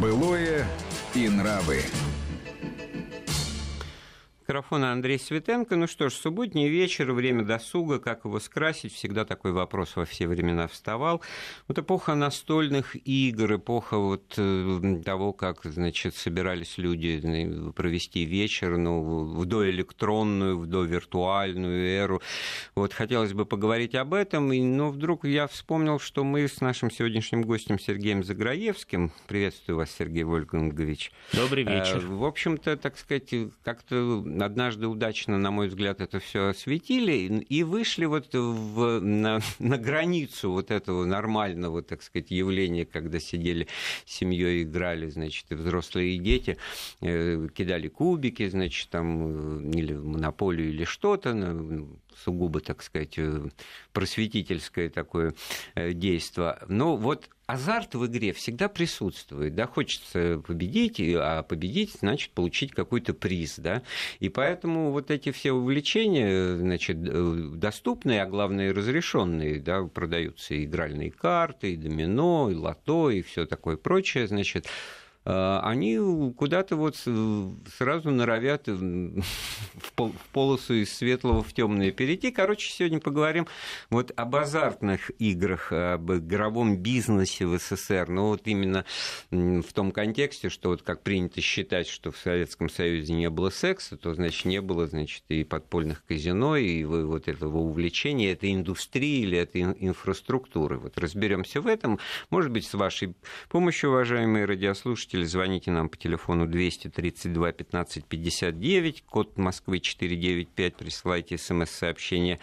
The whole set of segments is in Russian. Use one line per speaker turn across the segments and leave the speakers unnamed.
Былое и нравы
микрофона Андрей Светенко. Ну что ж, субботний вечер, время досуга, как его скрасить, всегда такой вопрос во все времена вставал. Вот эпоха настольных игр, эпоха вот э, того, как, значит, собирались люди э, провести вечер, ну, в доэлектронную, в довиртуальную эру. Вот хотелось бы поговорить об этом, но вдруг я вспомнил, что мы с нашим сегодняшним гостем Сергеем Заграевским, приветствую вас, Сергей Вольфгангович.
Добрый вечер.
В общем-то, так сказать, как-то однажды удачно, на мой взгляд, это все осветили и вышли вот в, на, на границу вот этого нормального, так сказать, явления, когда сидели с семьей, играли, значит, и взрослые и дети, э, кидали кубики, значит, там, э, или монополию, или что-то, сугубо, так сказать, э, просветительское такое действие. Но вот азарт в игре всегда присутствует, да, хочется победить, а победить значит получить какой-то приз, да, и поэтому вот эти все увлечения, значит, э, доступные, а главное разрешенные, да, продаются и игральные карты, и домино, и лото, и все такое прочее, значит, они куда-то вот сразу норовят в полосу из светлого в темное перейти. Короче, сегодня поговорим вот об азартных играх, об игровом бизнесе в СССР. Но вот именно в том контексте, что вот как принято считать, что в Советском Союзе не было секса, то, значит, не было, значит, и подпольных казино, и вот этого увлечения, этой индустрии или этой инфраструктуры. Вот разберемся в этом. Может быть, с вашей помощью, уважаемые радиослушатели, слушатели, звоните нам по телефону 232 15 59, код Москвы 495, присылайте смс-сообщение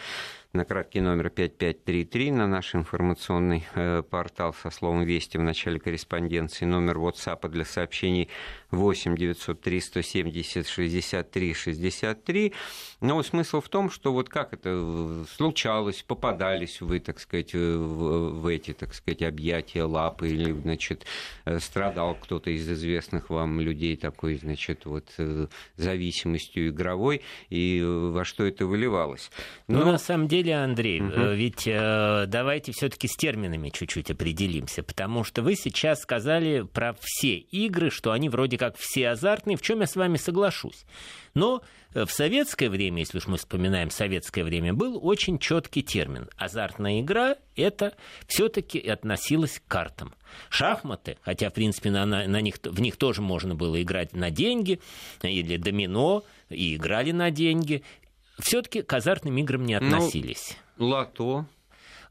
на краткий номер 5533 на наш информационный э, портал со словом «Вести» в начале корреспонденции, номер WhatsApp для сообщений 8 903 170 63 63. Но смысл в том, что вот как это случалось, попадались вы, так сказать, в, эти, так сказать, объятия, лапы, или, значит, э, страдал кто-то из известных вам людей такой, значит, вот э, зависимостью игровой, и во что это выливалось.
Но... Ну, на самом деле деле, Андрей, угу. ведь э, давайте все-таки с терминами чуть-чуть определимся, потому что вы сейчас сказали про все игры, что они вроде как все азартные, в чем я с вами соглашусь. Но э, в советское время, если уж мы вспоминаем советское время, был очень четкий термин. Азартная игра это все-таки относилось к картам. Шахматы, хотя, в принципе, на, на них, в них тоже можно было играть на деньги, или домино, и играли на деньги все-таки к азартным играм не ну, относились.
Ну, лото.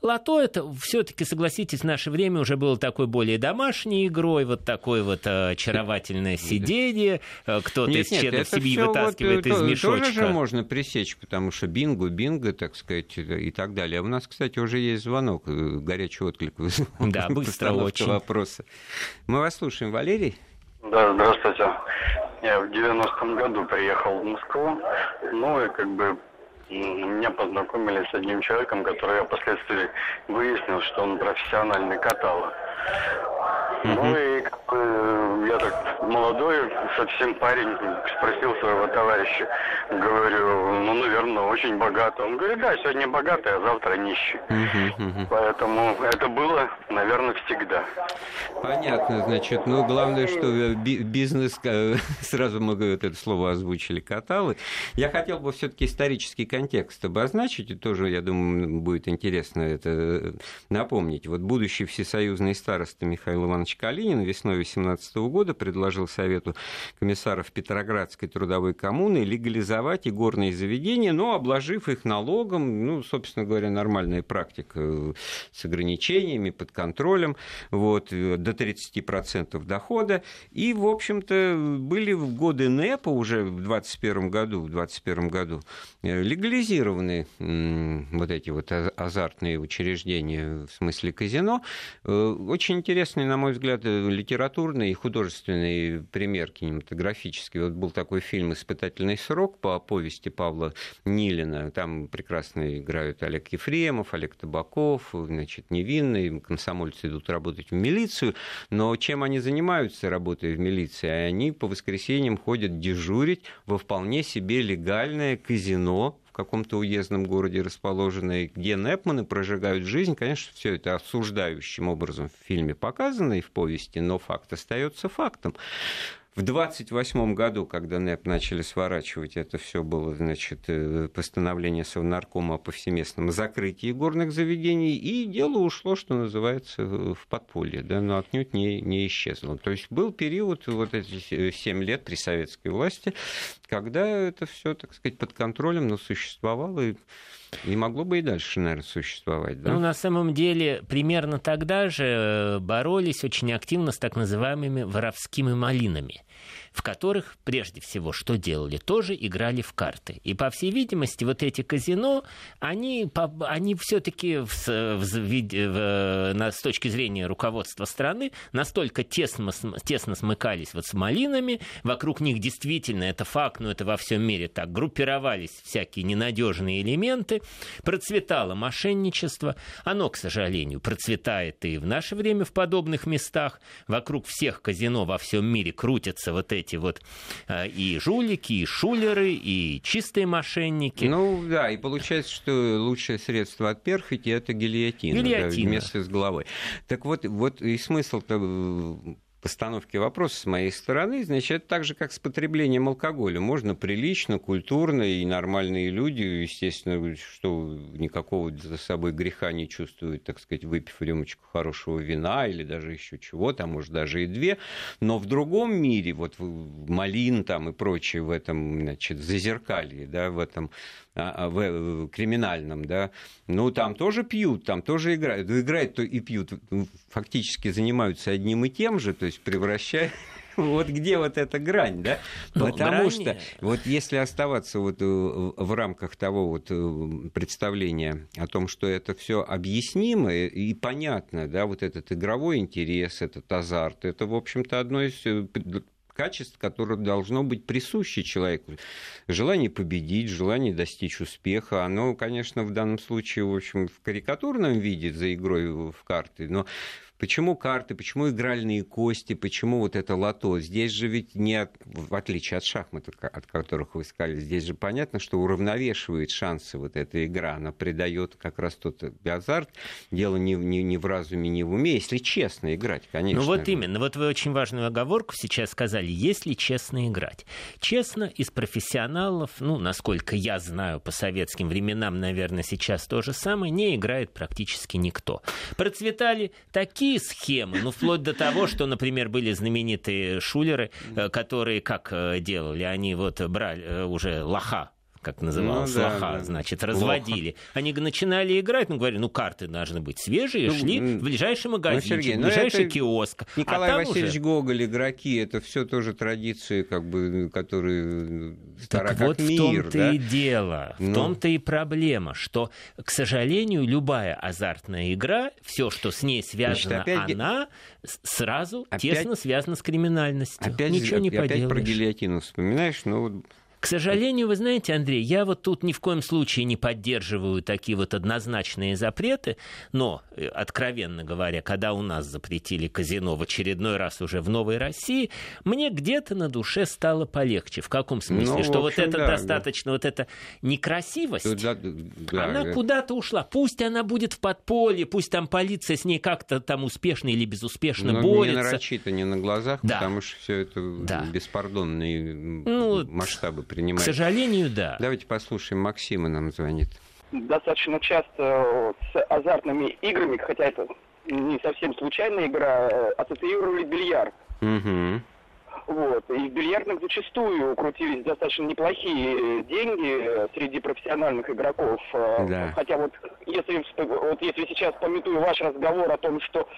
Лото это все-таки, согласитесь, в наше время уже было такой более домашней игрой, вот такое вот э, очаровательное сидение, э, кто-то из членов семьи вытаскивает вот, из мешочка.
Тоже же можно пресечь, потому что бинго, бинго, так сказать, и так далее. А у нас, кстати, уже есть звонок, э, горячий отклик.
Да, быстро очень.
Вопроса. Мы вас слушаем, Валерий.
Да, здравствуйте. Я в 90-м году приехал в Москву, ну и как бы меня познакомили с одним человеком, который я впоследствии выяснил, что он профессиональный каталог. Ну и как бы, я так молодой, совсем парень, спросил своего товарища, говорю, ну, наверное, очень богато. Он говорит, да, сегодня богатый, а завтра нищий. Поэтому это было, наверное, всегда.
Понятно, значит, ну, главное, что э, бизнес, э, сразу мы вот это слово озвучили, каталы. Я хотел бы все-таки исторический контекст обозначить, и тоже, я думаю, будет интересно это э, напомнить. Вот будущий всесоюзный староста Михаил Иванович Калинин весной 2018 года предложил Совету комиссаров Петроградской трудовой коммуны легализовать игорные заведения, но обложив их налогом, ну, собственно говоря, нормальная практика э, с ограничениями, под контролем, вот, э, до 30% дохода. И, в общем-то, были в годы НЭПа уже в 2021 году, в 2021 году э, легализированы вот эти вот азартные учреждения в смысле казино. Очень интересный, на мой взгляд, взгляд, литературный и художественный пример кинематографический. Вот был такой фильм «Испытательный срок» по повести Павла Нилина. Там прекрасно играют Олег Ефремов, Олег Табаков, значит, невинные, комсомольцы идут работать в милицию. Но чем они занимаются, работая в милиции? Они по воскресеньям ходят дежурить во вполне себе легальное казино в каком-то уездном городе расположенной, где Непманы прожигают жизнь. Конечно, все это осуждающим образом в фильме показано и в повести, но факт остается фактом. В 28 году, когда НЭП начали сворачивать, это все было, значит, э, постановление Совнаркома о повсеместном закрытии горных заведений, и дело ушло, что называется, в подполье, да, но отнюдь не, не исчезло. То есть был период, вот эти 7 лет при советской власти, когда это все, так сказать, под контролем, но существовало, и и могло бы и дальше, наверное, существовать. Да?
Ну, на самом деле, примерно тогда же э, боролись очень активно с так называемыми воровскими малинами в которых, прежде всего, что делали? Тоже играли в карты. И, по всей видимости, вот эти казино, они, они все-таки с точки зрения руководства страны настолько тесно, тесно смыкались вот с малинами, вокруг них действительно, это факт, но это во всем мире так, группировались всякие ненадежные элементы, процветало мошенничество, оно, к сожалению, процветает и в наше время в подобных местах, вокруг всех казино во всем мире крутятся вот эти вот э, и жулики, и шулеры, и чистые мошенники.
Ну да, и получается, что лучшее средство от перхоти это гильотина, гильотина. Да, вместо с головой. Так вот, вот и смысл-то постановки вопроса с моей стороны, значит, это так же, как с потреблением алкоголя. Можно прилично, культурно, и нормальные люди, естественно, что никакого за собой греха не чувствуют, так сказать, выпив рюмочку хорошего вина или даже еще чего-то, а может даже и две. Но в другом мире, вот малин там и прочее в этом, значит, зазеркалье, да, в этом в криминальном, да, ну, там тоже пьют, там тоже играют. Ну, играют то и пьют, фактически занимаются одним и тем же, то есть превращая вот где вот эта грань, да? Ну, Потому грани... что вот если оставаться вот э, в рамках того вот э, представления о том, что это все объяснимо и понятно, да, вот этот игровой интерес, этот азарт, это, в общем-то, одно из э, качеств, которое должно быть присуще человеку. Желание победить, желание достичь успеха, оно, конечно, в данном случае, в общем, в карикатурном виде за игрой в карты, но Почему карты, почему игральные кости, почему вот это лото? Здесь же ведь не, в отличие от шахмат, от которых вы сказали, здесь же понятно, что уравновешивает шансы вот эта игра. Она придает как раз тот азарт. Дело не, не, не в разуме, не в уме, если честно играть, конечно.
Ну вот именно. Вот вы очень важную оговорку сейчас сказали. Если честно играть. Честно, из профессионалов, ну, насколько я знаю, по советским временам, наверное, сейчас то же самое, не играет практически никто. Процветали такие другие схемы, ну, вплоть до того, что, например, были знаменитые шулеры, э, которые как э, делали? Они вот брали э, уже лоха как называлось, ну, да, лоха, да. значит, разводили. Лоха. Они начинали играть, ну, говорили, ну, карты должны быть свежие, ну, шли в ближайший ну, магазин, ну, Сергей, в ближайший киоск.
А Николай а Васильевич уже... Гоголь, игроки, это все тоже традиции, как бы, которые
стара так вот мир. в том-то да? и дело, в ну... том-то и проблема, что, к сожалению, любая азартная игра, все, что с ней связано, Значит, опять... она сразу опять... тесно связана с криминальностью.
Опять, Ничего не опять поделаешь. про гильотину вспоминаешь, ну,
к сожалению, вы знаете, Андрей, я вот тут ни в коем случае не поддерживаю такие вот однозначные запреты, но, э, откровенно говоря, когда у нас запретили казино в очередной раз уже в Новой России, мне где-то на душе стало полегче. В каком смысле? Ну, что общем, вот это да, достаточно, да. вот эта некрасивость, да, да, она да. куда-то ушла. Пусть она будет в подполье, пусть там полиция с ней как-то там успешно или безуспешно но борется.
Не нарочито, не на глазах, да. потому что все это да. беспардонные ну, масштабы принимает.
К сожалению, да.
Давайте послушаем, Максима нам звонит.
Достаточно часто с азартными играми, хотя это не совсем случайная игра, ассоциировали бильярд. Угу. Вот. И в бильярдных зачастую крутились достаточно неплохие деньги среди профессиональных игроков. Да. Хотя вот если, вот если сейчас пометую ваш разговор о том, что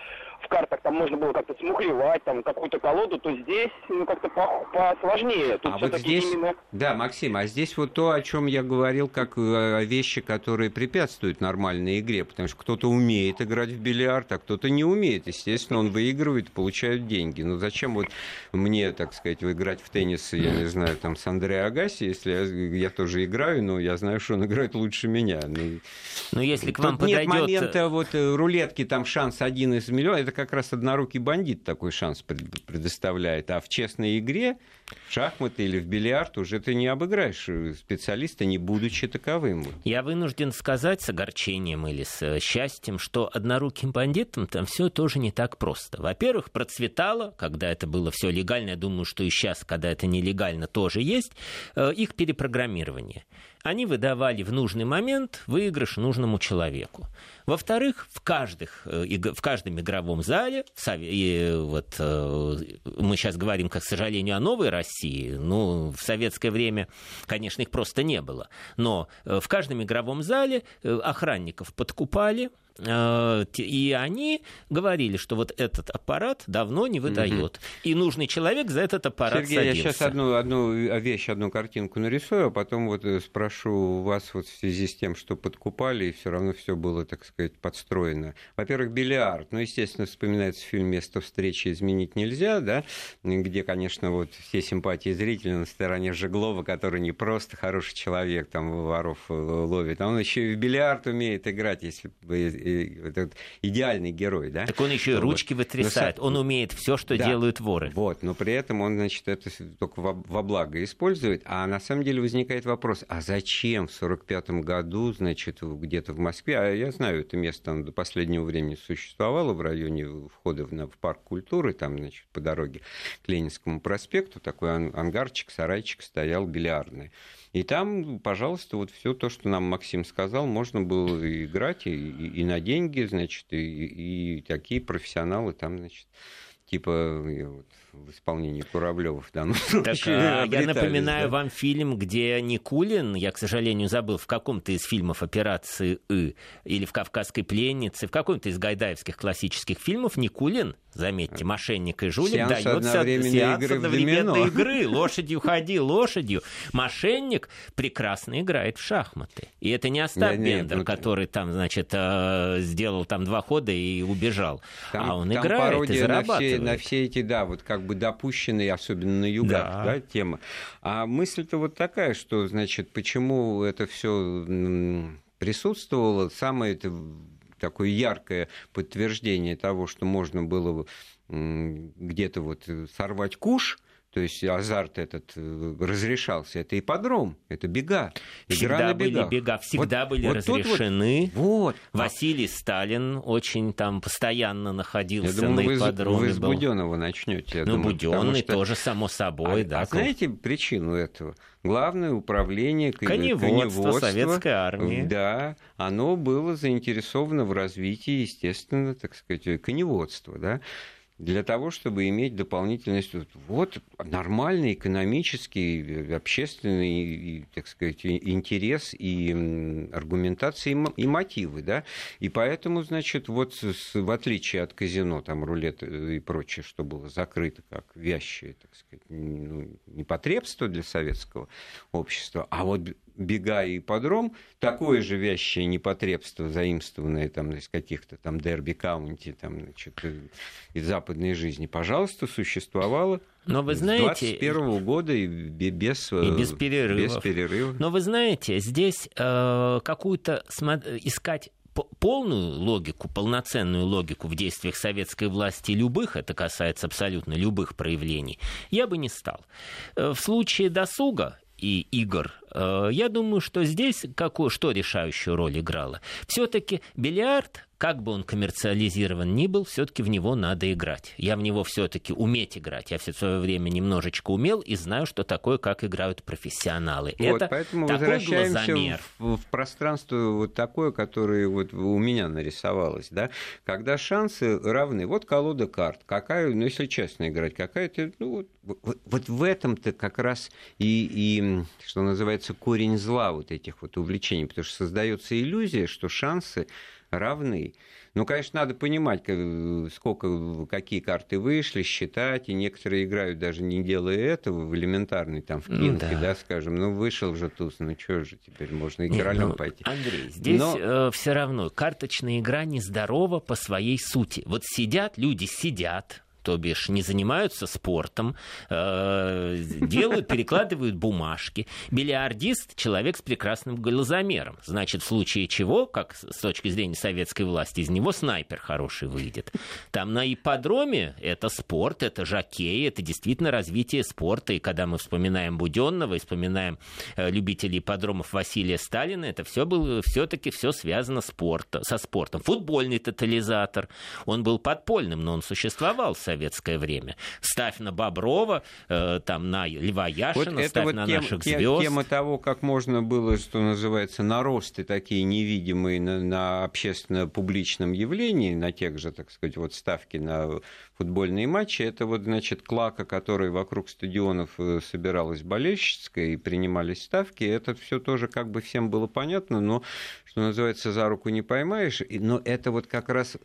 в картах там можно было как-то смухлевать, там какую-то колоду, то здесь ну как-то посложнее.
Тут а вот здесь, именно... да, Максим, а здесь вот то, о чем я говорил, как э, вещи, которые препятствуют нормальной игре, потому что кто-то умеет играть в бильярд, а кто-то не умеет. Естественно, он выигрывает, получает деньги. Но зачем вот мне, так сказать, играть в теннис, я не знаю, там с Андреа Агаси, если я, я тоже играю, но я знаю, что он играет лучше меня. Ну,
но если к вам
Тут подойдет... нет момента вот э, рулетки, там шанс один из миллиона, это как раз однорукий бандит такой шанс предоставляет. А в честной игре, в шахматы или в бильярд, уже ты не обыграешь специалиста, не будучи таковым.
Я вынужден сказать с огорчением или с э, счастьем, что одноруким бандитам там все тоже не так просто. Во-первых, процветало, когда это было все легально, я думаю, что и сейчас, когда это нелегально, тоже есть, э, их перепрограммирование они выдавали в нужный момент выигрыш нужному человеку. Во-вторых, в, каждых, э, в каждом игровом зале, и вот э, мы сейчас говорим, к сожалению, о новой России, ну, в советское время, конечно, их просто не было, но э, в каждом игровом зале охранников подкупали, Э, и они говорили, что вот этот аппарат давно не выдает. Угу. И нужный человек за этот аппарат
Сергей, садился. я сейчас одну, одну вещь, одну картинку нарисую, а потом вот э, спрошу вас вот в связи с тем, что подкупали, и все равно все было, так сказать, подстроено. Во-первых, бильярд. Ну, естественно, вспоминается фильм «Место встречи изменить нельзя», да, где, конечно, вот все симпатии зрителя на стороне Жеглова, который не просто хороший человек, там, воров э, ловит, а он еще и в бильярд умеет играть, если бы этот идеальный герой, да?
Так он еще и ручки вот. вытрясает, но, он умеет все, что да, делают воры.
Вот, но при этом он, значит, это только во, во благо использует, а на самом деле возникает вопрос, а зачем в 45 году, значит, где-то в Москве, а я знаю, это место там до последнего времени существовало в районе входа в, в парк культуры, там, значит, по дороге к Ленинскому проспекту, такой ангарчик, сарайчик стоял бильярдный. И там, пожалуйста, вот все то, что нам Максим сказал, можно было играть и, и, и на деньги, значит, и, и такие профессионалы там, значит, типа в исполнении Куравлева в данном
случае. Так, а, я напоминаю да? вам фильм, где Никулин, я, к сожалению, забыл, в каком-то из фильмов «Операции И» или в «Кавказской пленнице», в каком-то из гайдаевских классических фильмов Никулин заметьте, мошенник и жулик
сеанс дает сеанс игры одновременной
игры. Лошадью ходи, лошадью. Мошенник прекрасно играет в шахматы. И это не Остап нет, Бендер, нет, который там, значит, э, сделал там два хода и убежал. Там, а он играет и зарабатывает.
На все, на все эти, да, вот как бы допущенные, особенно на югах, да. Да, тема. А мысль-то вот такая, что, значит, почему это все присутствовало, самое это такое яркое подтверждение того, что можно было где-то вот сорвать куш, то есть азарт этот э, разрешался. Это ипподром, это бега.
Игра всегда на были бега, всегда вот, были вот разрешены. Вот, вот. Василий Сталин очень там постоянно находился я думаю, на ипподроме.
Вы, вы с Буденова начнете.
Ну, Буденный что... тоже, само собой, а,
да. А знаете причину этого? Главное управление
коневодство, коневодство советской армии.
Да, оно было заинтересовано в развитии, естественно, так сказать, коневодства, да для того, чтобы иметь дополнительность. Вот нормальный экономический, общественный, так сказать, интерес и аргументации и мотивы, да. И поэтому, значит, вот в отличие от казино, там рулет и прочее, что было закрыто как вящее, так сказать, ну, непотребство для советского общества, а вот бега и подром, такое же вящее непотребство, заимствованное там из каких-то там дерби-каунти, там, значит, из западной жизни, пожалуйста, существовало но вы знаете, с 21 года и без,
и без, перерывов.
без перерыва.
Но вы знаете, здесь э, какую-то искать полную логику, полноценную логику в действиях советской власти любых, это касается абсолютно любых проявлений, я бы не стал. Э, в случае досуга и игр Э, я думаю, что здесь какую, что решающую роль играло? Все-таки бильярд как бы он коммерциализирован ни был, все-таки в него надо играть. Я в него все-таки уметь играть. Я все свое время немножечко умел и знаю, что такое, как играют профессионалы.
Вот, Это поэтому такой возвращаемся в, в пространство вот такое, которое вот у меня нарисовалось, да, когда шансы равны. Вот колода карт, какая, ну если честно играть, какая-то, ну вот, вот, вот в этом-то как раз и, и что называется корень зла вот этих вот увлечений, потому что создается иллюзия, что шансы равны. Ну, конечно, надо понимать, сколько, какие карты вышли, считать, и некоторые играют даже не делая этого, в элементарный там в кинке, да. да, скажем, ну, вышел же туз, ну, что же теперь, можно и королем ну, пойти.
Андрей, здесь Но... э, все равно карточная игра нездорова по своей сути. Вот сидят, люди сидят, то бишь не занимаются спортом, э, делают, перекладывают бумажки. Бильярдист – человек с прекрасным глазомером. Значит, в случае чего, как с точки зрения советской власти, из него снайпер хороший выйдет. Там на ипподроме это спорт, это жокей, это действительно развитие спорта. И когда мы вспоминаем Буденного и вспоминаем э, любителей ипподромов Василия Сталина, это все было все-таки все связано спорта, со спортом. Футбольный тотализатор, он был подпольным, но он существовал в советское время. Ставь на Боброва, э, там на Льва Яшина,
вот
ставь
вот
на
тем,
наших
тем,
звезд.
Тема того, как можно было, что называется, наросты такие невидимые на, на общественно-публичном явлении, на тех же, так сказать, вот ставки на футбольные матчи, это вот, значит, клака, которая вокруг стадионов э, собиралась болельщицкая и принимались ставки, это все тоже как бы всем было понятно, но, что называется, за руку не поймаешь, но это вот как раз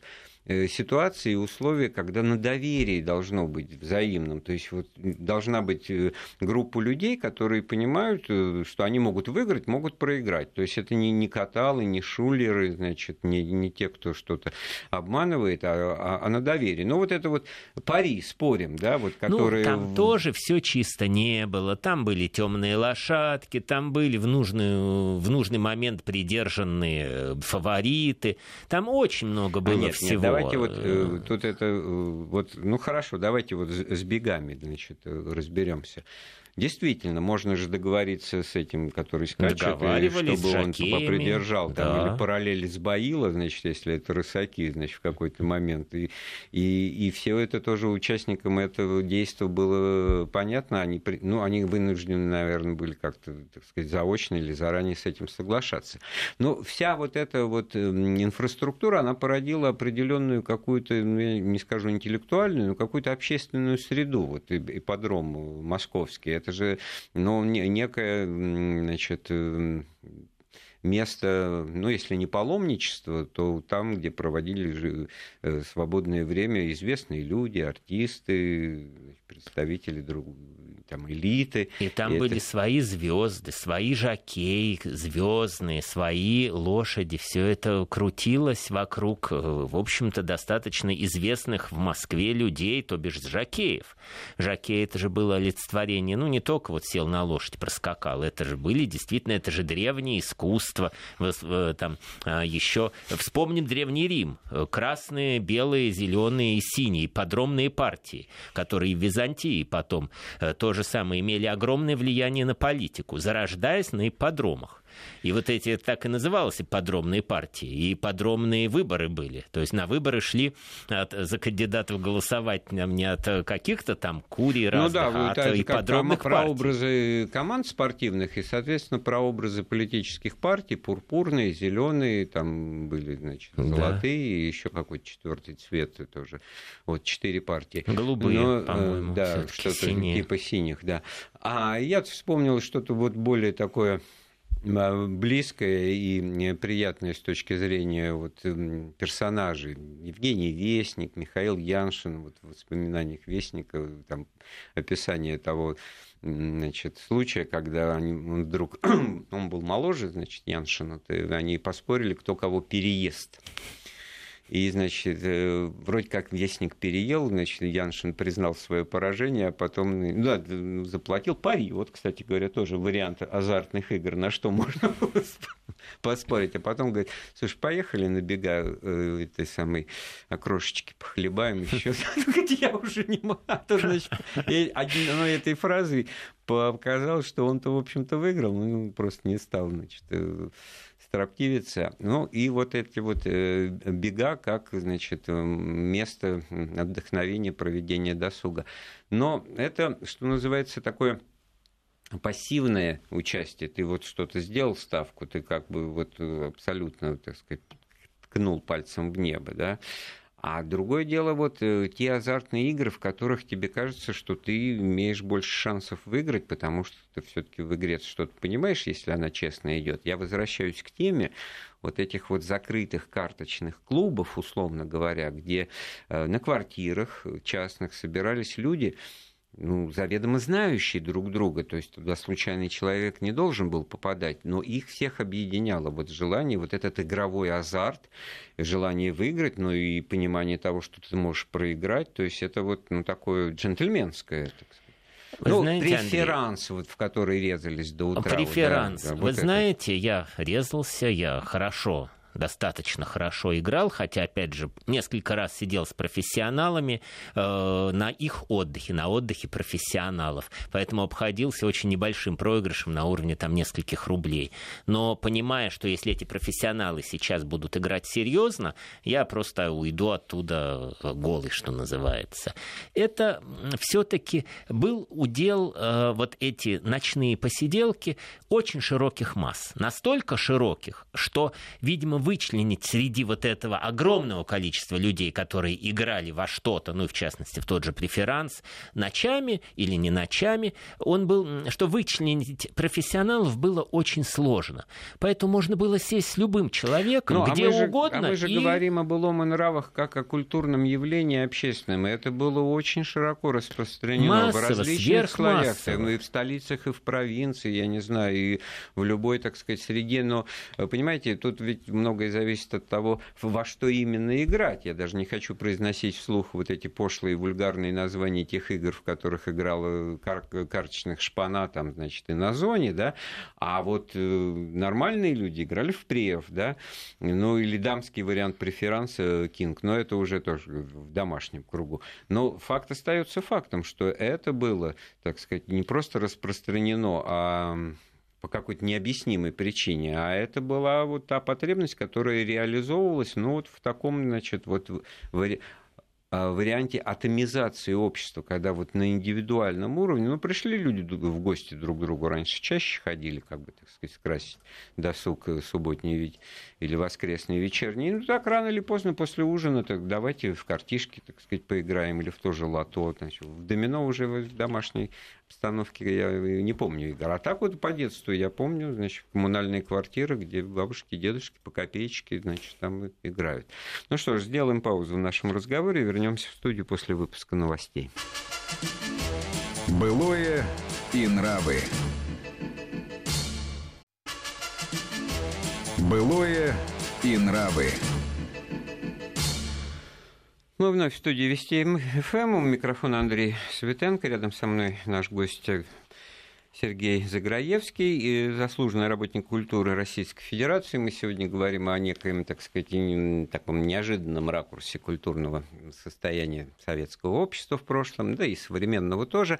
ситуации и условия, когда на доверии должно быть взаимным. То есть вот должна быть э, группа людей, которые понимают, э, что они могут выиграть, могут проиграть. То есть это не, не каталы, не шулеры, значит, не, не те, кто что-то обманывает, а, а, а на доверии. Но вот это вот пари, спорим, да, вот которые...
Ну, там тоже все чисто не было. Там были темные лошадки, там были в нужный, в нужный момент придержанные фавориты. Там очень много было а нет, всего.
Нет, давайте вот э, тут это э, вот, ну хорошо, давайте вот с бегами, значит, э, разберемся. Действительно, можно же договориться с этим, который скачет, чтобы он попридержал да. там, или параллели с Баила, значит, если это рысаки, значит, в какой-то момент. И, и, и все это тоже участникам этого действия было понятно. Они, ну, они вынуждены, наверное, были как-то, так сказать, заочно или заранее с этим соглашаться. Но вся вот эта вот эм, инфраструктура, она породила определенную какую-то, ну, я не скажу интеллектуальную, но какую-то общественную среду, вот ипподром московский. Это же ну, некое значит, э, место, ну, если не паломничество, то там, где проводили э, свободное время известные люди, артисты, представители друг, там, элиты.
И там и были это... свои звезды, свои жакеи звездные, свои лошади. Все это крутилось вокруг, э, в общем-то, достаточно известных в Москве людей, то бишь жакеев. Жакей это же было олицетворение, ну, не только вот сел на лошадь, проскакал, это же были действительно, это же древнее искусство. Там а, еще вспомним Древний Рим. Красные, белые, зеленые и синие подромные партии, которые в Византии потом э, тоже же самое имели огромное влияние на политику, зарождаясь на ипподромах. И вот эти так и называлось подробные партии. И подробные выборы были. То есть на выборы шли от, за кандидатов голосовать не от каких-то там курий разных, ну, да, а от ипподромных
про, прообразы команд спортивных и, соответственно, прообразы политических партий, пурпурные, зеленые, там были, значит, золотые, да. и еще какой-то четвертый цвет тоже. Вот четыре партии.
Голубые, Но, э, по-моему.
Да, что-то типа синих, да. А я вспомнил что-то вот более такое близкое и приятное с точки зрения вот персонажей. Евгений Вестник, Михаил Яншин, вот в воспоминаниях Вестника, там описание того значит, случая, когда они, он вдруг, он был моложе, значит, Яншина, они поспорили, кто кого переест. И, значит, э, вроде как Вестник переел, значит, Яншин признал свое поражение, а потом ну да, заплатил пари. Вот, кстати говоря, тоже вариант азартных игр, на что можно было поспорить. А потом говорит, слушай, поехали на бега э, этой самой окрошечки похлебаем еще. Я уже не могу. А одной этой фразой показалось, что он-то, в общем-то, выиграл, ну, просто не стал, значит, э, строптивица. Ну и вот эти вот э, бега как, значит, э, место отдохновения, проведения досуга. Но это, что называется, такое пассивное участие. Ты вот что-то сделал ставку, ты как бы вот э, абсолютно, так сказать, ткнул пальцем в небо, да, а другое дело вот э, те азартные игры, в которых тебе кажется, что ты имеешь больше шансов выиграть, потому что ты все-таки в игре что-то понимаешь, если она честно идет. Я возвращаюсь к теме вот этих вот закрытых карточных клубов, условно говоря, где э, на квартирах частных собирались люди, ну, заведомо знающие друг друга, то есть туда случайный человек не должен был попадать, но их всех объединяло вот желание, вот этот игровой азарт, желание выиграть, но и понимание того, что ты можешь проиграть, то есть это вот ну, такое джентльменское, так сказать. Вы ну, знаете, преферанс, Андрей, вот, в который резались до утра.
Преферанс. Вот, да, Вы вот знаете, это. я резался, я хорошо достаточно хорошо играл, хотя, опять же, несколько раз сидел с профессионалами э, на их отдыхе, на отдыхе профессионалов. Поэтому обходился очень небольшим проигрышем на уровне там нескольких рублей. Но понимая, что если эти профессионалы сейчас будут играть серьезно, я просто уйду оттуда голый, что называется. Это все-таки был удел э, вот эти ночные посиделки очень широких масс. Настолько широких, что, видимо, вычленить среди вот этого огромного количества людей, которые играли во что-то, ну и в частности в тот же преферанс, ночами или не ночами, он был, что вычленить профессионалов было очень сложно. Поэтому можно было сесть с любым человеком, ну, где а угодно.
Же, а мы же
и...
говорим о былом и нравах как о культурном явлении общественном. И это было очень широко распространено
Массово,
в различных слоях. И в столицах, и в провинции, я не знаю, и в любой, так сказать, среде. Но, понимаете, тут ведь много многое зависит от того, во что именно играть. Я даже не хочу произносить вслух вот эти пошлые вульгарные названия тех игр, в которых играл кар карточных шпана, там, значит, и на зоне, да, а вот э, нормальные люди играли в прев, да, ну, или дамский вариант преферанса Кинг, но это уже тоже в домашнем кругу. Но факт остается фактом, что это было, так сказать, не просто распространено, а по какой-то необъяснимой причине, а это была вот та потребность, которая реализовывалась, ну, вот в таком, значит, вот а, варианте атомизации общества, когда вот на индивидуальном уровне, ну, пришли люди в гости друг к другу, раньше чаще ходили, как бы, так сказать, скрасить досуг э, субботний ведь, или воскресный вечерний. Ну, так рано или поздно после ужина, так давайте в картишки, так сказать, поиграем, или в то же лото. Значит, в домино уже в домашней обстановке я не помню игр. А так вот по детству я помню, значит, коммунальные квартиры, где бабушки, дедушки по копеечке, значит, там играют. Ну что ж, сделаем паузу в нашем разговоре, вернемся в студию после выпуска новостей.
Былое и нравы. Былое и нравы.
Мы вновь в студии Вести ФМ. У микрофона Андрей Светенко. Рядом со мной наш гость Сергей Заграевский, заслуженный работник культуры Российской Федерации. Мы сегодня говорим о некоем, так сказать, таком неожиданном ракурсе культурного состояния советского общества в прошлом, да и современного тоже,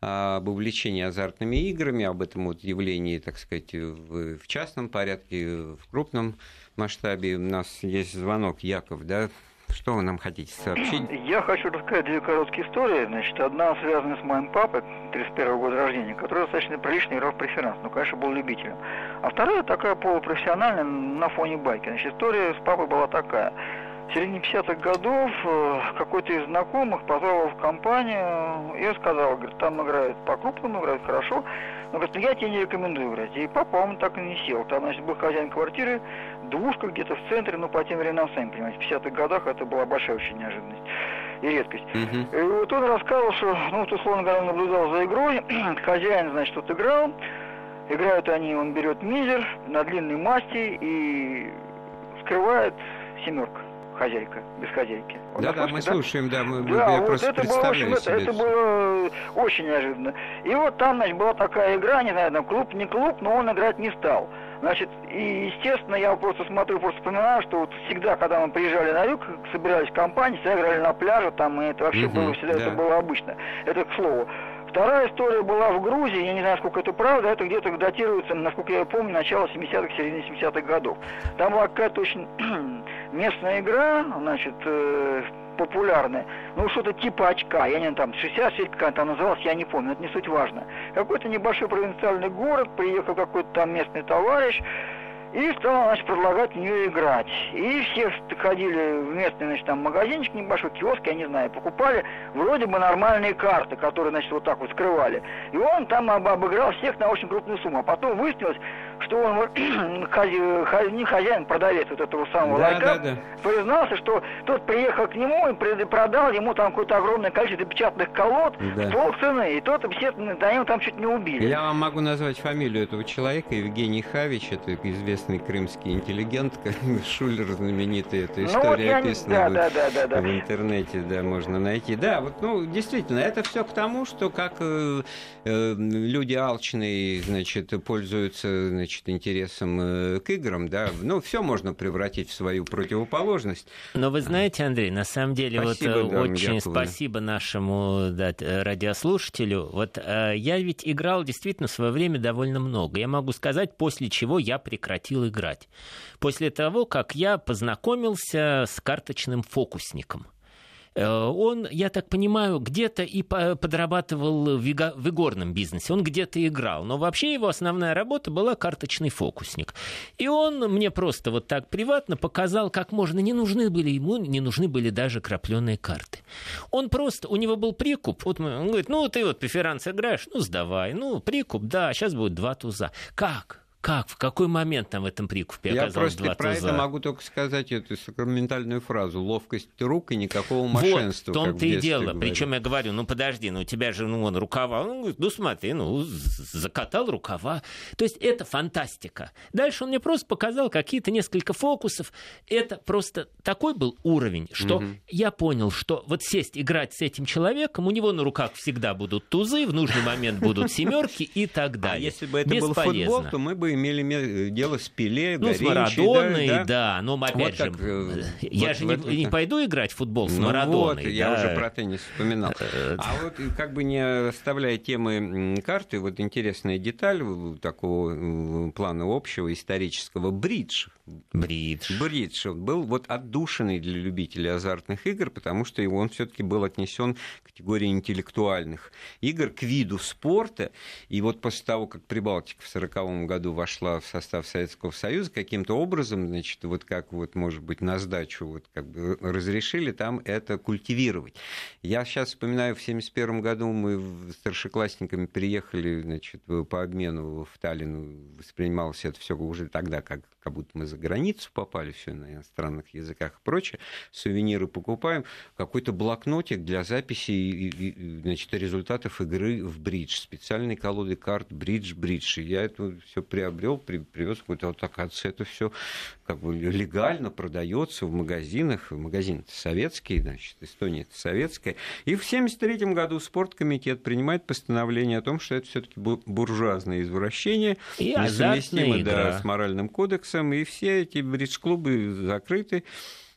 об увлечении азартными играми, об этом вот явлении, так сказать, в частном порядке, в крупном масштабе. У нас есть звонок, Яков, да, что вы нам хотите сообщить?
Я хочу рассказать две короткие истории. Значит, одна связана с моим папой, 31 года рождения, который достаточно прилично играл в преферанс, но, конечно, был любителем. А вторая такая полупрофессиональная на фоне байки. Значит, история с папой была такая. В середине 50-х годов э, какой-то из знакомых позвал в компанию и сказал, говорит, там играют по-крупному, играют хорошо, но говорит, ну я тебе не рекомендую играть. И папа, он так и не сел. Там, значит, был хозяин квартиры, двушка где-то в центре, ну, по тем временам, сами понимаете, в 50-х годах это была большая очень неожиданность и редкость. Uh-huh. И вот он рассказывал, что, ну, вот, условно говоря, он наблюдал за игрой, хозяин, значит, тут играл, играют они, он берет мизер на длинной масти и скрывает семерка хозяйка, без хозяйки.
Да, да, мы да? слушаем, да, мы
да, я вот просто это было, общем, это, это было очень неожиданно. И вот там, значит, была такая игра, не знаю, клуб, не клуб, но он играть не стал. Значит, и, естественно, я просто смотрю, просто вспоминаю, что вот всегда, когда мы приезжали на юг, собирались в компании, всегда играли на пляже, там, и это вообще угу, было всегда, да. это было обычно. Это к слову. Вторая история была в Грузии, я не знаю, сколько это правда, это где-то датируется, насколько я помню, начало 70-х, середины 70-х годов. Там была какая-то очень местная игра, значит, э, популярная, ну что-то типа очка, я не там 60 как она называлась, я не помню, это не суть важно. Какой-то небольшой провинциальный город, приехал какой-то там местный товарищ, и стал, значит, предлагать в нее играть. И все ходили в местный, значит, там магазинчик небольшой, киоск, я не знаю, покупали вроде бы нормальные карты, которые, значит, вот так вот скрывали. И он там об обыграл всех на очень крупную сумму. А потом выяснилось, что он вот, не хозяин, продавец вот этого самого да, ларька, да, да. признался, что тот приехал к нему и продал ему там какое-то огромное количество печатных колод да. в полцены, и тот, естественно, до него там чуть не убили.
Я вам могу назвать фамилию этого человека, Евгений Хавич, это известный крымский интеллигент, Шулер знаменитый, эта история ну, описана да, да, да, да, да. в интернете, да, можно найти. Да, вот, ну, действительно, это все к тому, что как э, э, люди алчные, значит, пользуются, значит, интересом э, к играм, да, ну, все можно превратить в свою противоположность.
Но вы знаете, Андрей, на самом деле, спасибо, вот да, очень спасибо нашему да, радиослушателю. Вот э, я ведь играл действительно в свое время довольно много. Я могу сказать, после чего я прекратил играть. После того, как я познакомился с карточным фокусником. Э, он, я так понимаю, где-то и подрабатывал в игорном бизнесе, он где-то играл, но вообще его основная работа была карточный фокусник. И он мне просто вот так приватно показал, как можно, не нужны были ему, не нужны были даже крапленые карты. Он просто, у него был прикуп, вот он говорит, ну ты вот преферанс играешь, ну сдавай, ну прикуп, да, сейчас будет два туза. Как? Как? В какой момент там в этом прикупе
Я просто
два
про
туза?
это могу только сказать эту сакраментальную фразу. Ловкость рук и никакого мошенства.
Вот, в том-то и дело. Причем я говорю, ну подожди, ну у тебя же, ну вон, рукава. Ну, говорит, ну смотри, ну закатал рукава. То есть это фантастика. Дальше он мне просто показал какие-то несколько фокусов. Это просто такой был уровень, что угу. я понял, что вот сесть играть с этим человеком, у него на руках всегда будут тузы, в нужный момент будут семерки и так а далее.
А если бы это был футбол, то мы бы имели дело с Пеле,
Ну, с Марадоной, да, да. но опять вот же, как, э, я вот же не, не пойду играть в футбол с ну Марадоной. Вот, да.
я уже про теннис вспоминал. Э, а вот как бы не оставляя темы карты, вот интересная деталь такого плана общего, исторического, бридж.
Бридж.
Бридж. Был вот отдушенный для любителей азартных игр, потому что его он все-таки был отнесен к категории интеллектуальных игр, к виду спорта. И вот после того, как Прибалтика в 1940 году вошла в состав Советского Союза, каким-то образом, значит, вот как вот, может быть, на сдачу вот как бы разрешили там это культивировать. Я сейчас вспоминаю, в 1971 году мы старшеклассниками приехали, значит, по обмену в Таллин, воспринималось это все уже тогда как как будто мы за границу попали, все на иностранных языках и прочее, сувениры покупаем, какой-то блокнотик для записи значит, результатов игры в бридж, специальные колоды карт бридж-бридж. Я это все приобрел, при, привез какой-то, вот оказывается, это все как бы легально продается в магазинах, магазин советский, значит, Эстония советская. И в 1973 году спорткомитет принимает постановление о том, что это все-таки буржуазное извращение, и несовместимо да, с моральным кодексом, и все эти бридж-клубы закрыты,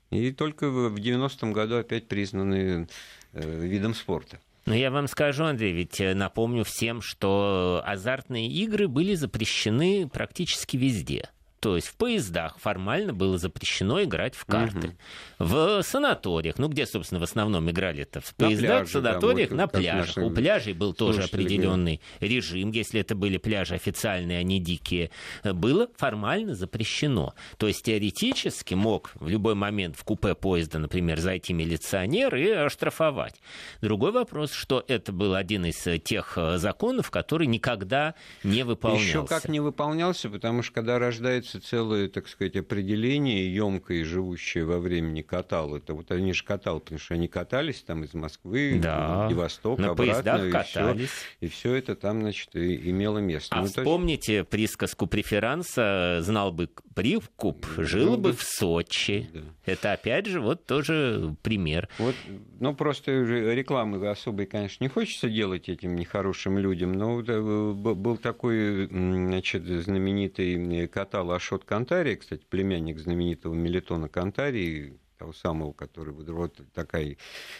и только в 90-м году опять признаны э, видом спорта.
Но я вам скажу, Андрей, ведь э, напомню всем, что азартные игры были запрещены практически везде. То есть в поездах формально было запрещено играть в карты. Угу. В санаториях, ну где, собственно, в основном играли-то? В поездах, пляже, в санаториях, да, на пляжах. У пляжей был тоже определенный режим, если это были пляжи официальные, а не дикие. Было формально запрещено. То есть теоретически мог в любой момент в купе поезда, например, зайти милиционер и оштрафовать. Другой вопрос, что это был один из тех законов, который никогда не выполнялся.
Еще как не выполнялся, потому что когда рождается появляется целое, так сказать, определение, емкое, живущее во времени катал. Это вот они же катал, потому что они катались там из Москвы, да. Владивостока,
На
обратно.
И катались.
Все, и все это там, значит, имело место.
А ну, вспомните точно... присказку преферанса «Знал бы прикуп, жил бы в Сочи». Да. Это, опять же, вот тоже пример.
Вот, ну, просто рекламы особой, конечно, не хочется делать этим нехорошим людям, но э, был такой, значит, знаменитый катал Ашот Кантари, кстати, племянник знаменитого Мелитона Кантари, того самого, который вот такая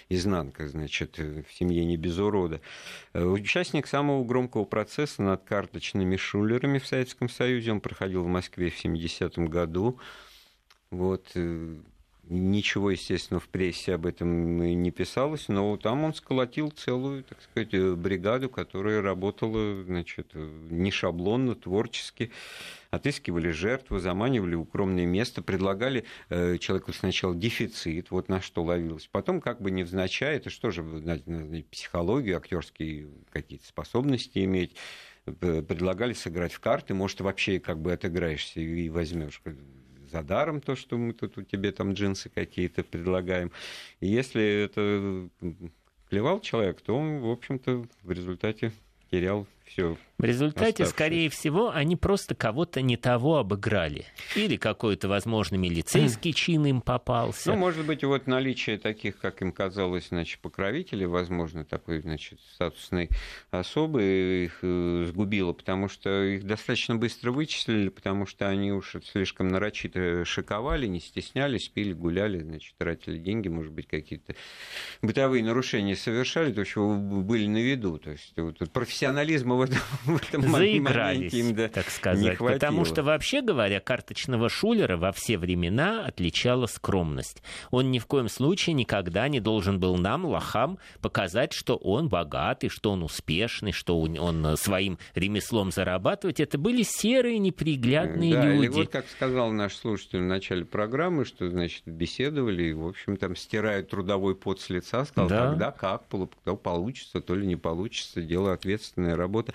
изнанка, значит, в семье не без урода. Э, участник самого громкого процесса над карточными шулерами в Советском Союзе. Он проходил в Москве в 70-м году. Вот, э, Ничего, естественно, в прессе об этом не писалось, но там он сколотил целую, так сказать, бригаду, которая работала, значит, не шаблонно, творчески отыскивали жертву, заманивали укромное место, предлагали э, человеку сначала дефицит, вот на что ловилось. Потом, как бы невзначай, это что же, надо психологию, актерские какие-то способности иметь, предлагали сыграть в карты, может, вообще как бы отыграешься и возьмешь за даром то, что мы тут тебе там джинсы какие-то предлагаем. И если это клевал человек, то он, в общем-то, в результате терял все
в результате, скорее всего, они просто кого-то не того обыграли. Или какой-то, возможно, милицейский чин им попался.
Ну, может быть, вот наличие таких, как им казалось, значит, покровителей, возможно, такой, значит, статусной особы их э, сгубило, потому что их достаточно быстро вычислили, потому что они уж слишком нарочито шиковали, не стеснялись, пили, гуляли, значит, тратили деньги, может быть, какие-то бытовые нарушения совершали, то, что были на виду. То есть вот, профессионализма в этом в этом
Заигрались, им, да, так сказать. Потому что, вообще говоря, карточного шулера во все времена отличала скромность. Он ни в коем случае никогда не должен был нам, лохам, показать, что он богатый, что он успешный, что он своим ремеслом зарабатывает. Это были серые, неприглядные
да,
люди.
Или вот как сказал наш слушатель в начале программы, что, значит, беседовали и, в общем, там стирают трудовой пот с лица, сказал, да. когда, как, то получится, то ли не получится, дело ответственная работа.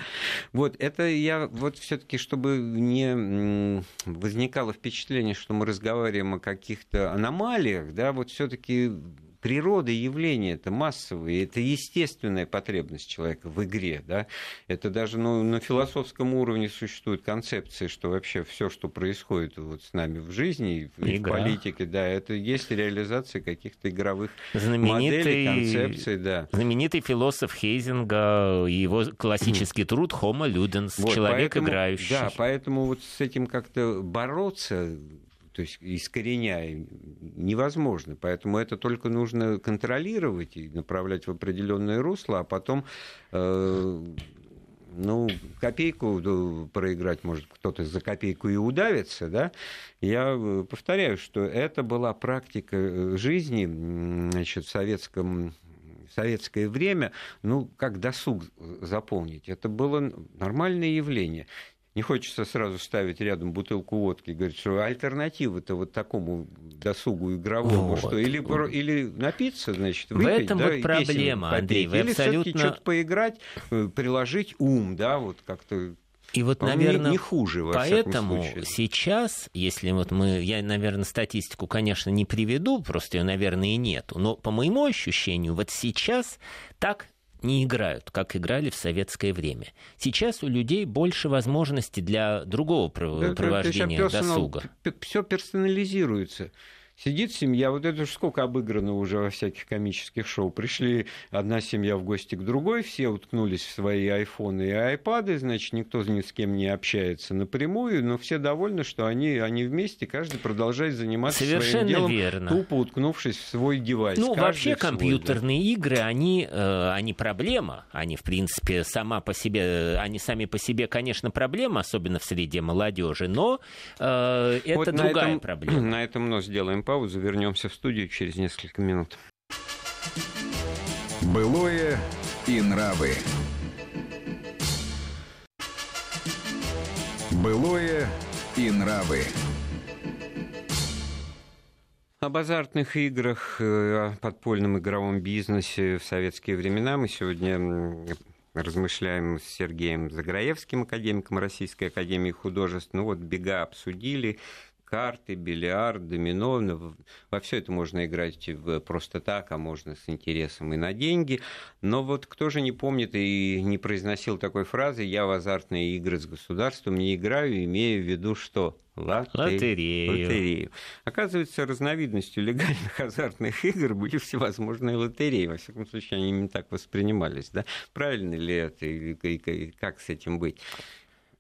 Вот, это я вот все-таки, чтобы не возникало впечатление, что мы разговариваем о каких-то аномалиях, да, вот все-таки природа явления это массовые, это естественная потребность человека в игре. Да? Это даже ну, на философском уровне существует концепция, что вообще все, что происходит вот с нами в жизни и в политике, да, это есть реализация каких-то игровых знаменитый, моделей, концепций. Да.
Знаменитый философ Хейзинга, его классический труд «Homo ludens», вот, человек
поэтому,
играющий.
Да, поэтому вот с этим как-то бороться то есть искореняя, невозможно. Поэтому это только нужно контролировать и направлять в определенное русло, а потом э, ну, копейку проиграть может кто-то за копейку и удавится, да, я э, повторяю, что это была практика э, жизни значит, в советском советское время, ну, как досуг заполнить. Это было нормальное явление не хочется сразу ставить рядом бутылку водки и говорить, что альтернатива-то вот такому досугу игровому, вот. что или, или напиться, значит, выпить,
В этом
да,
вот проблема, попить, Андрей, вы
или
абсолютно...
что-то поиграть, э, приложить ум, да, вот как-то.
И вот, наверное,
не, хуже, во
поэтому сейчас, если вот мы, я, наверное, статистику, конечно, не приведу, просто ее, наверное, и нету, но по моему ощущению, вот сейчас так не играют, как играли в советское время. Сейчас у людей больше возможностей для другого провождения досуга.
Все персонализируется. Сидит семья, вот это же сколько обыграно уже во всяких комических шоу. Пришли одна семья в гости к другой, все уткнулись в свои айфоны и айпады, значит, никто ни с кем не общается напрямую, но все довольны, что они, они вместе, каждый продолжает заниматься
Совершенно
своим делом,
верно.
тупо уткнувшись в свой девайс.
Ну,
каждый
вообще
свой,
компьютерные да. игры, они, э, они проблема. Они, в принципе, сама по себе, они сами по себе, конечно, проблема, особенно в среде молодежи, но э, это вот другая
на этом,
проблема.
На этом мы сделаем паузу, вернемся в студию через несколько минут.
Былое и нравы. Былое и нравы.
Об азартных играх, э, о подпольном игровом бизнесе в советские времена мы сегодня размышляем с Сергеем Заграевским, академиком Российской Академии Художеств. Ну вот бега обсудили, карты, бильярд, домино. Во все это можно играть просто так, а можно с интересом и на деньги. Но вот кто же не помнит и не произносил такой фразы «я в азартные игры с государством не играю, имея в виду что?»
Лотерею.
лотерею. Оказывается, разновидностью легальных азартных игр были всевозможные лотереи. Во всяком случае, они не так воспринимались. Да? Правильно ли это и как с этим быть?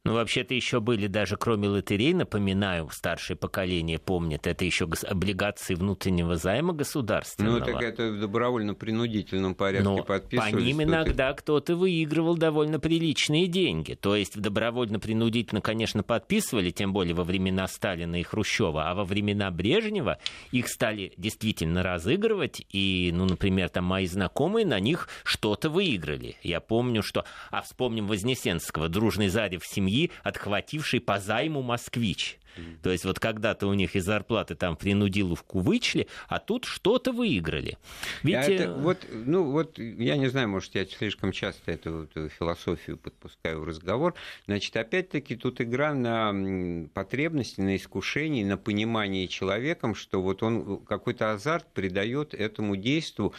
Ну, вообще-то еще были даже, кроме лотерей, напоминаю, старшее поколение помнит, это еще облигации внутреннего займа государственного.
Ну, так это в добровольно-принудительном порядке Но подписывались.
по ним иногда кто-то выигрывал довольно приличные деньги. То есть добровольно-принудительно, конечно, подписывали, тем более во времена Сталина и Хрущева, а во времена Брежнева их стали действительно разыгрывать, и, ну, например, там мои знакомые на них что-то выиграли. Я помню, что... А вспомним Вознесенского, дружный Зарев в семье семьи, отхватившей по займу «Москвич». То есть вот когда-то у них из зарплаты там принудиловку вычли, а тут что-то выиграли.
А это, вот, ну вот, я не знаю, может, я слишком часто эту, эту философию подпускаю в разговор. Значит, опять-таки тут игра на потребности, на искушение, на понимание человеком, что вот он какой-то азарт придает этому действию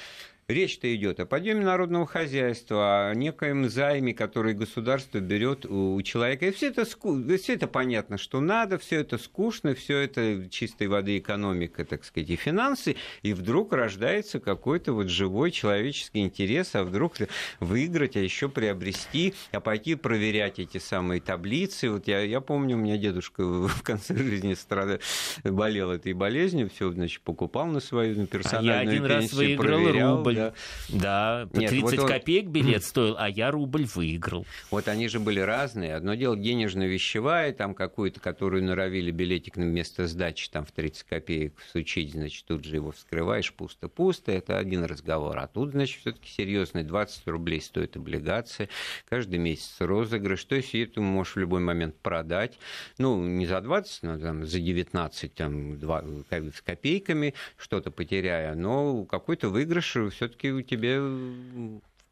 Речь-то идет о подъеме народного хозяйства, о некоем займе, который государство берет у человека. И все это, все это понятно, что надо, все это скучно, все это чистой воды экономика, так сказать, и финансы. И вдруг рождается какой-то вот живой человеческий интерес, а вдруг выиграть, а еще приобрести, а пойти проверять эти самые таблицы. Вот я, я помню, у меня дедушка в конце жизни страдал, болел этой болезнью, все, значит, покупал на свою персональную а я
один
пенсию,
раз выиграл
проверял.
рубль да. Да, Нет, 30 вот копеек билет стоил, а я рубль выиграл.
Вот они же были разные. Одно дело денежно-вещевая, там какую-то, которую норовили билетик на место сдачи, там в 30 копеек сучить, значит, тут же его вскрываешь, пусто-пусто, это один разговор. А тут, значит, все таки серьезный, 20 рублей стоит облигация, каждый месяц розыгрыш, то есть ты можешь в любой момент продать, ну, не за 20, но там, за 19, там, 2, с копейками, что-то потеряя, но какой-то выигрыш все все-таки у тебя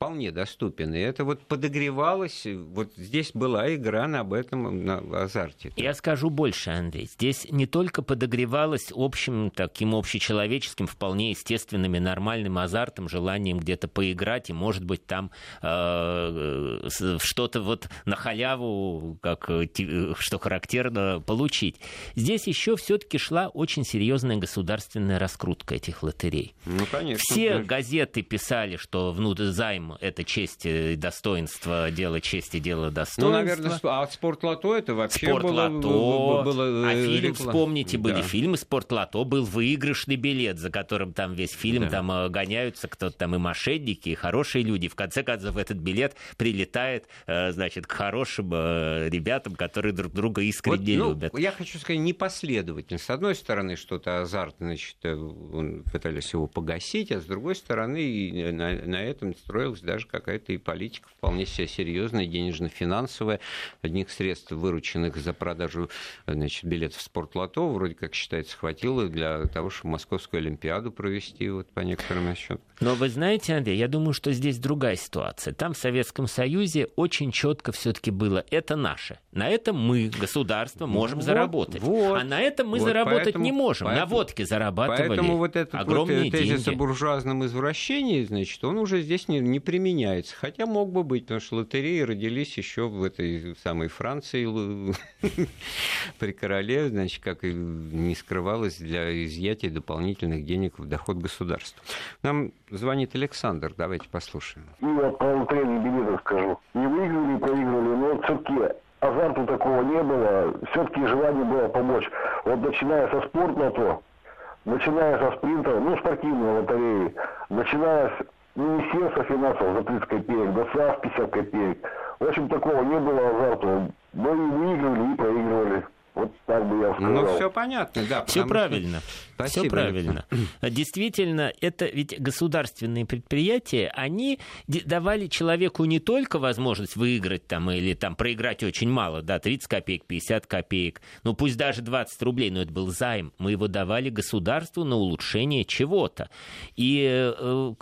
вполне доступен. И это вот подогревалось, вот здесь была игра на об этом, на азарте.
Я скажу больше, Андрей. Здесь не только подогревалось общим, таким общечеловеческим, вполне естественным и нормальным азартом, желанием где-то поиграть и, может быть, там э, что-то вот на халяву, как, э, что характерно, получить. Здесь еще все-таки шла очень серьезная государственная раскрутка этих лотерей.
Ну, конечно.
Все да. газеты писали, что внутрь займ это честь и достоинство, дело чести, дело достоинства. Ну,
наверное, а спортлото это вообще
спортлото, было, было... А фильм, реклам... вспомните, были да. фильмы спортлото, был выигрышный билет, за которым там весь фильм, да. там э, гоняются кто-то там и мошенники, и хорошие люди. В конце концов, этот билет прилетает, э, значит, к хорошим э, ребятам, которые друг друга искренне вот, ну, любят.
Я хочу сказать, непоследовательно. С одной стороны, что-то азартное, значит, пытались его погасить, а с другой стороны, на, на этом строилась даже какая-то и политика вполне себе серьезная, денежно-финансовая. Одних средств, вырученных за продажу значит, билетов в спортлото, вроде как считается, хватило для того, чтобы Московскую Олимпиаду провести вот, по некоторым расчетам.
Но вы знаете, Андрей, я думаю, что здесь другая ситуация. Там в Советском Союзе очень четко все-таки было это наше. На этом мы, государство, можем вот, заработать. Вот, а на этом мы вот, заработать поэтому, не можем. Поэтому, на водке зарабатывали
Поэтому вот этот вот тезис
деньги.
о буржуазном извращении, значит, он уже здесь не, не применяется. Хотя мог бы быть, потому что лотереи родились еще в этой самой Франции при короле, значит, как и не скрывалось для изъятия дополнительных денег в доход государства. Нам звонит Александр, давайте послушаем.
Я по лотерейным билетам скажу. Не выиграли, проигрывали, но все-таки азарта такого не было. Все-таки желание было помочь. Вот начиная со спорта, то начиная со спринта, ну, спортивной лотереи, начиная с Министерство финансов за 30 копеек, ДСА 50 копеек. В общем, такого не было азарта. Мы и выигрывали, и проигрывали. Вот так бы я сказал.
Ну, все понятно, да.
Все правильно. Что... Все правильно. Действительно, это ведь государственные предприятия, они давали человеку не только возможность выиграть там или там проиграть очень мало, да, 30 копеек, 50 копеек, ну пусть даже 20 рублей, но это был займ. Мы его давали государству на улучшение чего-то. И э,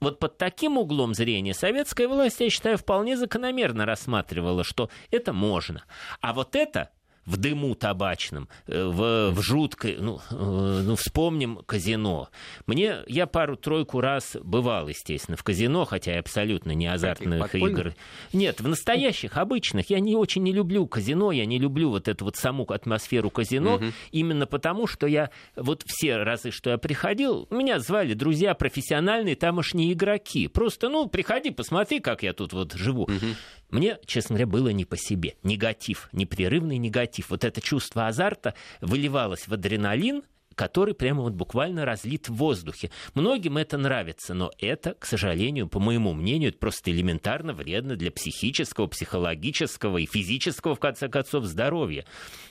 вот под таким углом зрения советская власть, я считаю, вполне закономерно рассматривала, что это можно. А вот это в дыму табачном, э, в, в жуткой, ну, э, ну, вспомним казино. Мне, я пару-тройку раз бывал, естественно, в казино, хотя и абсолютно не азартных игр. Нет, в настоящих, обычных. Я не очень не люблю казино, я не люблю вот эту вот саму атмосферу казино, угу. именно потому, что я, вот все разы, что я приходил, меня звали друзья профессиональные тамошние игроки. Просто, ну, приходи, посмотри, как я тут вот живу. Угу. Мне, честно говоря, было не по себе. Негатив, непрерывный негатив. Вот это чувство азарта выливалось в адреналин, который прямо вот буквально разлит в воздухе. Многим это нравится, но это, к сожалению, по моему мнению, это просто элементарно вредно для психического, психологического и физического, в конце концов, здоровья.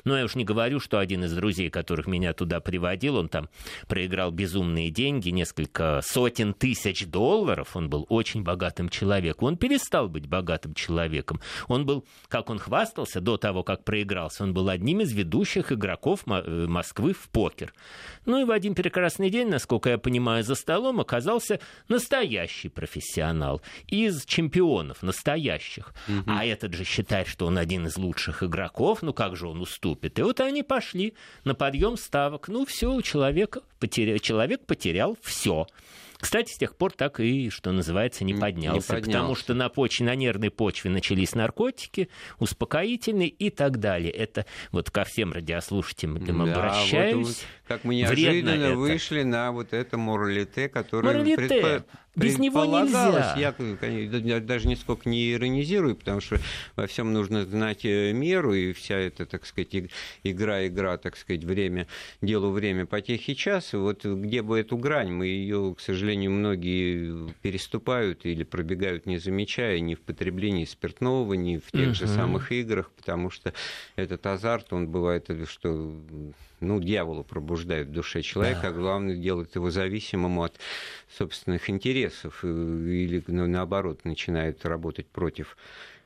Но я уж не говорю, что один из друзей, которых меня туда приводил, он там проиграл безумные деньги, несколько сотен тысяч долларов, он был очень богатым человеком. Он перестал быть богатым человеком. Он был, как он хвастался до того, как проигрался, он был одним из ведущих игроков э, Москвы в покер. Ну и в один прекрасный день, насколько я понимаю, за столом оказался настоящий профессионал из чемпионов, настоящих. Угу. А этот же считает, что он один из лучших игроков, ну как же он уступит? И вот они пошли на подъем ставок. Ну все, у человека человек потерял все. Кстати, с тех пор так и, что называется, не поднялся. Не поднялся. Потому что на, почве, на нервной почве начались наркотики, успокоительные и так далее. Это вот ко всем радиослушателям да, обращаюсь. Вот,
как мы неожиданно вышли на вот это моралите, которое...
Моралите. Предпо без него нельзя.
Я, конечно, даже нисколько не иронизирую, потому что во всем нужно знать э, меру, и вся эта, так сказать, игра, игра, так сказать, время, делу время потехи час. Вот где бы эту грань, мы ее, к сожалению, многие переступают или пробегают, не замечая ни в потреблении спиртного, ни в тех uh-huh. же самых играх, потому что этот азарт, он бывает, что ну, дьяволу пробуждает в душе человека, да. а главное, делает его зависимым от собственных интересов э, или, ну, наоборот, начинает работать против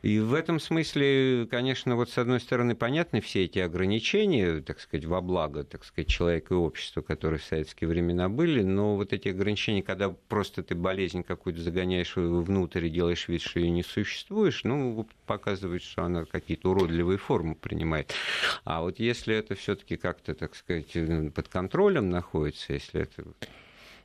и в этом смысле, конечно, вот с одной стороны понятны все эти ограничения, так сказать, во благо, так сказать, человека и общества, которые в советские времена были, но вот эти ограничения, когда просто ты болезнь какую-то загоняешь внутрь и делаешь вид, что ее не существуешь, ну, показывает, что она какие-то уродливые формы принимает. А вот если это все-таки как-то, так сказать, под контролем находится, если это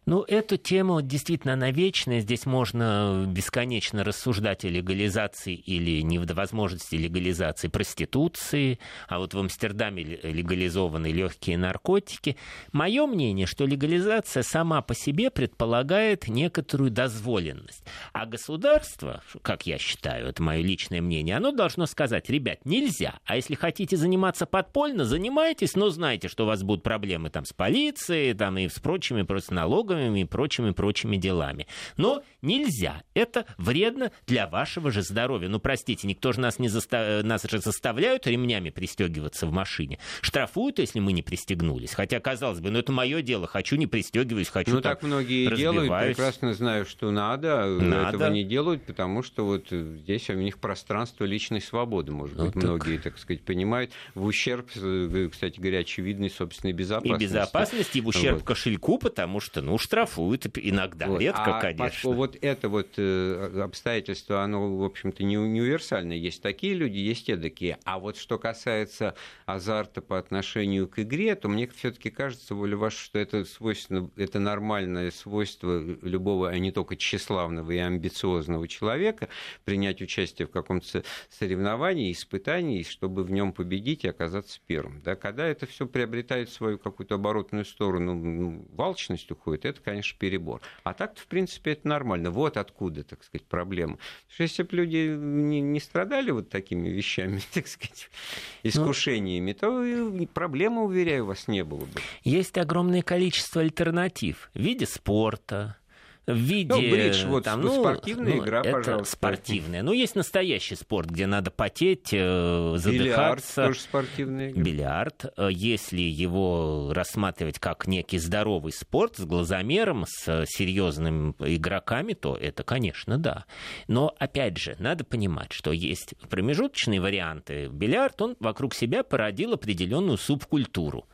ну, эту тему действительно она вечная. Здесь можно бесконечно рассуждать о легализации или невозможности легализации проституции, а вот в Амстердаме легализованы легкие наркотики. Мое мнение, что легализация сама по себе предполагает некоторую дозволенность. А государство, как я считаю, это мое личное мнение, оно должно сказать, ребят, нельзя. А если хотите заниматься подпольно, занимайтесь, но знайте, что у вас будут проблемы там с полицией, там и с прочими просто налогами, налогами и прочими-прочими делами. Но нельзя. Это вредно для вашего же здоровья. Ну, простите, никто же нас не заста... нас же заставляют ремнями пристегиваться в машине. Штрафуют, если мы не пристегнулись. Хотя, казалось бы, ну это мое дело. Хочу, не пристегиваюсь, хочу
Ну, так многие делают, прекрасно знаю, что надо. надо. Этого не делают, потому что вот здесь у них пространство личной свободы, может ну, быть, так... многие, так сказать, понимают. В ущерб, э, кстати говоря, очевидной собственной безопасности.
И безопасности, и в ущерб вот. кошельку, потому что, ну, штрафуют иногда, вот. редко, а конечно.
Вот это вот э, обстоятельство, оно, в общем-то, не универсальное. Есть такие люди, есть эдакие. А вот что касается азарта по отношению к игре, то мне все-таки кажется, воля ваша, что это свойственно, это нормальное свойство любого, а не только тщеславного и амбициозного человека, принять участие в каком-то соревновании, испытании, чтобы в нем победить и оказаться первым. Да? Когда это все приобретает свою какую-то оборотную сторону, ну, валчность уходит, это, конечно, перебор. А так-то, в принципе, это нормально. Вот откуда, так сказать, проблема. что если бы люди не, не страдали вот такими вещами, так сказать, искушениями, ну, то проблемы, уверяю вас, не было бы.
Есть огромное количество альтернатив в виде спорта, в виде... Ну,
бридж, вот там, ну, спортивная ну, игра,
это
пожалуйста.
спортивная. Ну, есть настоящий спорт, где надо потеть, э, задыхаться. Бильярд
тоже спортивная игра.
Бильярд. Э, если его рассматривать как некий здоровый спорт с глазомером, с серьезными игроками, то это, конечно, да. Но, опять же, надо понимать, что есть промежуточные варианты. Бильярд, он вокруг себя породил определенную субкультуру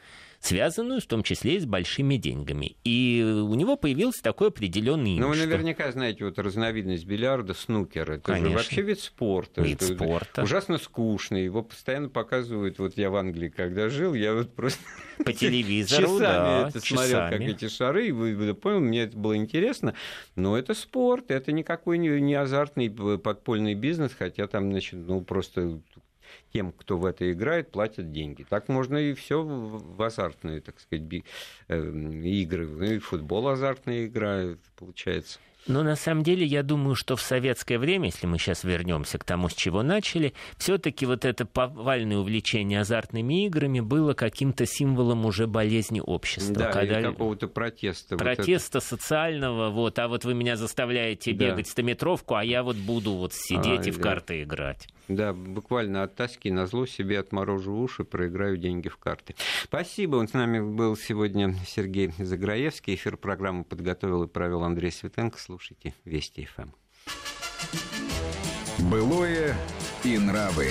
связанную в том числе и с большими деньгами. И у него появился такой определенный
Ну, вы что... наверняка знаете, вот разновидность бильярда, снукер. Это Конечно. же вообще вид спорта.
Вид это спорта.
Ужасно скучный. Его постоянно показывают. Вот я в Англии, когда жил, я вот просто...
По телевизору,
часами да, это часами. смотрел, как эти шары, и вы, понял, мне это было интересно. Но это спорт, это никакой не, не азартный подпольный бизнес, хотя там, значит, ну, просто тем, кто в это играет, платят деньги. Так можно и все в азартные, так сказать, эм, игры. Ну и футбол азартная игра, получается.
Но на самом деле я думаю, что в советское время, если мы сейчас вернемся к тому, с чего начали, все-таки вот это повальное увлечение азартными играми было каким-то символом уже болезни общества.
Да, когда... какого-то протеста.
Протеста вот это... социального, вот, а вот вы меня заставляете да. бегать стометровку, а я вот буду вот сидеть а, и в да. карты играть.
Да, буквально от тоски на зло себе отморожу уши, проиграю деньги в карты. Спасибо. Он с нами был сегодня Сергей Заграевский. Эфир программы подготовил и провел Андрей Светенко. Слушайте Вести ФМ.
Былое и нравы.